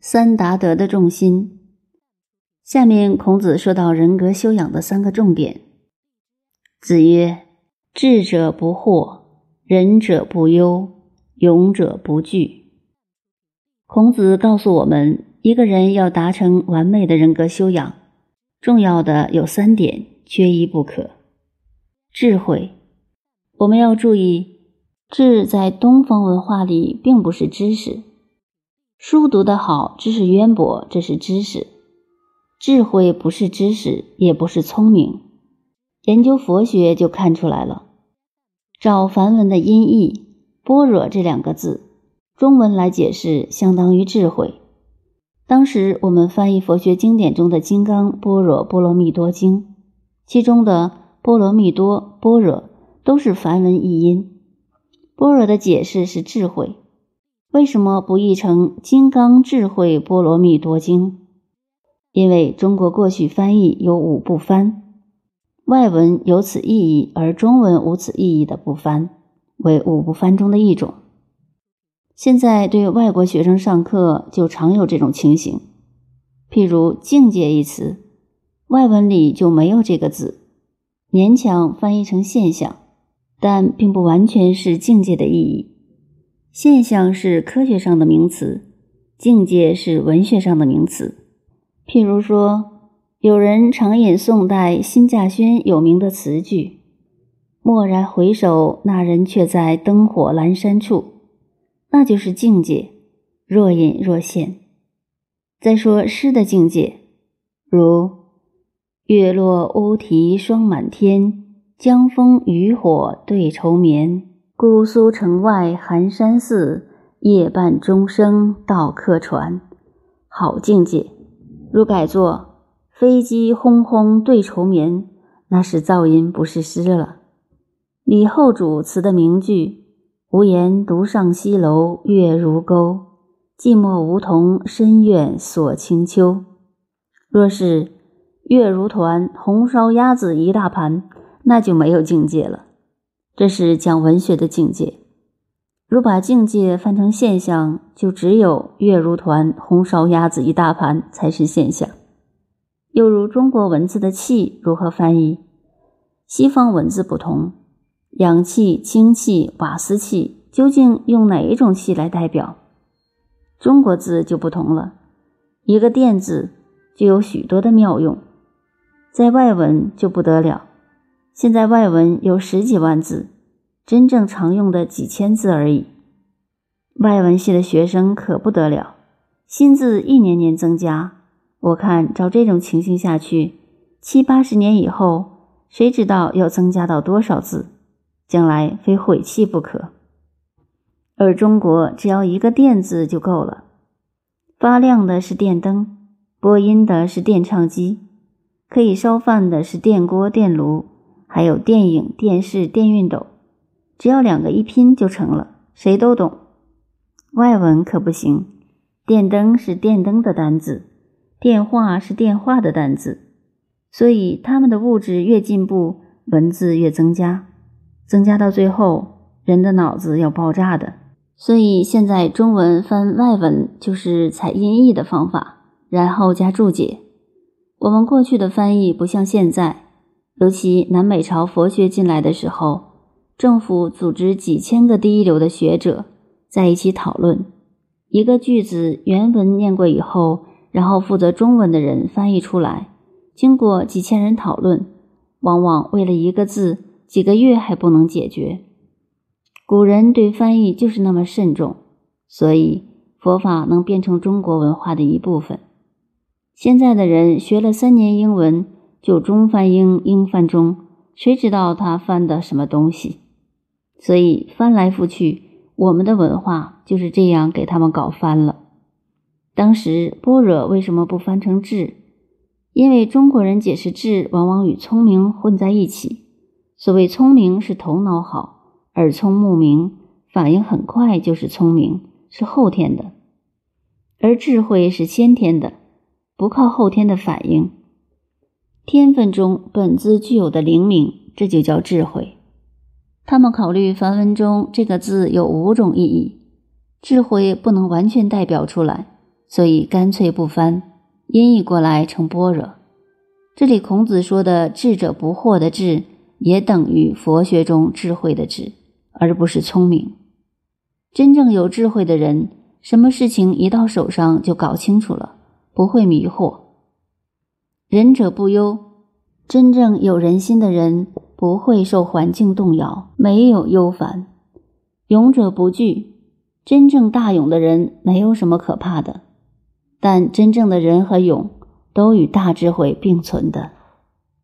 三达德的重心。下面孔子说到人格修养的三个重点。子曰：“智者不惑，仁者不忧，勇者不惧。”孔子告诉我们，一个人要达成完美的人格修养，重要的有三点，缺一不可。智慧，我们要注意，智在东方文化里并不是知识。书读得好，知识渊博，这是知识。智慧不是知识，也不是聪明。研究佛学就看出来了。找梵文的音译“般若”这两个字，中文来解释，相当于智慧。当时我们翻译佛学经典中的《金刚般若波罗蜜多经》，其中的“波罗蜜多”“般若”都是梵文译音。般若的解释是智慧。为什么不译成《金刚智慧波罗蜜多经》？因为中国过去翻译有五不翻，外文有此意义，而中文无此意义的不翻，为五不翻中的一种。现在对外国学生上课就常有这种情形，譬如“境界”一词，外文里就没有这个字，勉强翻译成现象，但并不完全是境界的意义。现象是科学上的名词，境界是文学上的名词。譬如说，有人常引宋代辛稼轩有名的词句：“蓦然回首，那人却在灯火阑珊处。”那就是境界，若隐若现。再说诗的境界，如“月落乌啼霜满天，江枫渔火对愁眠。”姑苏城外寒山寺，夜半钟声到客船。好境界。如改作飞机轰轰对愁眠，那是噪音，不是诗了。李后主词的名句：“无言独上西楼，月如钩。寂寞梧桐深院锁清秋。”若是月如团，红烧鸭子一大盘，那就没有境界了。这是讲文学的境界。如把境界翻成现象，就只有月如团、红烧鸭子一大盘才是现象。又如中国文字的气如何翻译？西方文字不同，氧气、氢气、瓦斯气，究竟用哪一种气来代表？中国字就不同了，一个“电”字就有许多的妙用。在外文就不得了。现在外文有十几万字，真正常用的几千字而已。外文系的学生可不得了，新字一年年增加。我看照这种情形下去，七八十年以后，谁知道要增加到多少字？将来非毁弃不可。而中国只要一个“电”字就够了，发亮的是电灯，播音的是电唱机，可以烧饭的是电锅、电炉。还有电影、电视、电熨斗，只要两个一拼就成了，谁都懂。外文可不行，电灯是电灯的单字，电话是电话的单字，所以他们的物质越进步，文字越增加，增加到最后，人的脑子要爆炸的。所以现在中文翻外文就是采音译的方法，然后加注解。我们过去的翻译不像现在。尤其南北朝佛学进来的时候，政府组织几千个第一流的学者在一起讨论一个句子原文念过以后，然后负责中文的人翻译出来。经过几千人讨论，往往为了一个字，几个月还不能解决。古人对翻译就是那么慎重，所以佛法能变成中国文化的一部分。现在的人学了三年英文。就中翻英，英翻中，谁知道他翻的什么东西？所以翻来覆去，我们的文化就是这样给他们搞翻了。当时般若为什么不翻成智？因为中国人解释智，往往与聪明混在一起。所谓聪明是头脑好，耳聪目明，反应很快就是聪明，是后天的；而智慧是先天的，不靠后天的反应。天分中本自具有的灵敏，这就叫智慧。他们考虑梵文中这个字有五种意义，智慧不能完全代表出来，所以干脆不翻，音译过来成般若。这里孔子说的“智者不惑”的“智”，也等于佛学中智慧的“智”，而不是聪明。真正有智慧的人，什么事情一到手上就搞清楚了，不会迷惑。仁者不忧，真正有人心的人不会受环境动摇，没有忧烦。勇者不惧，真正大勇的人没有什么可怕的。但真正的人和勇都与大智慧并存的。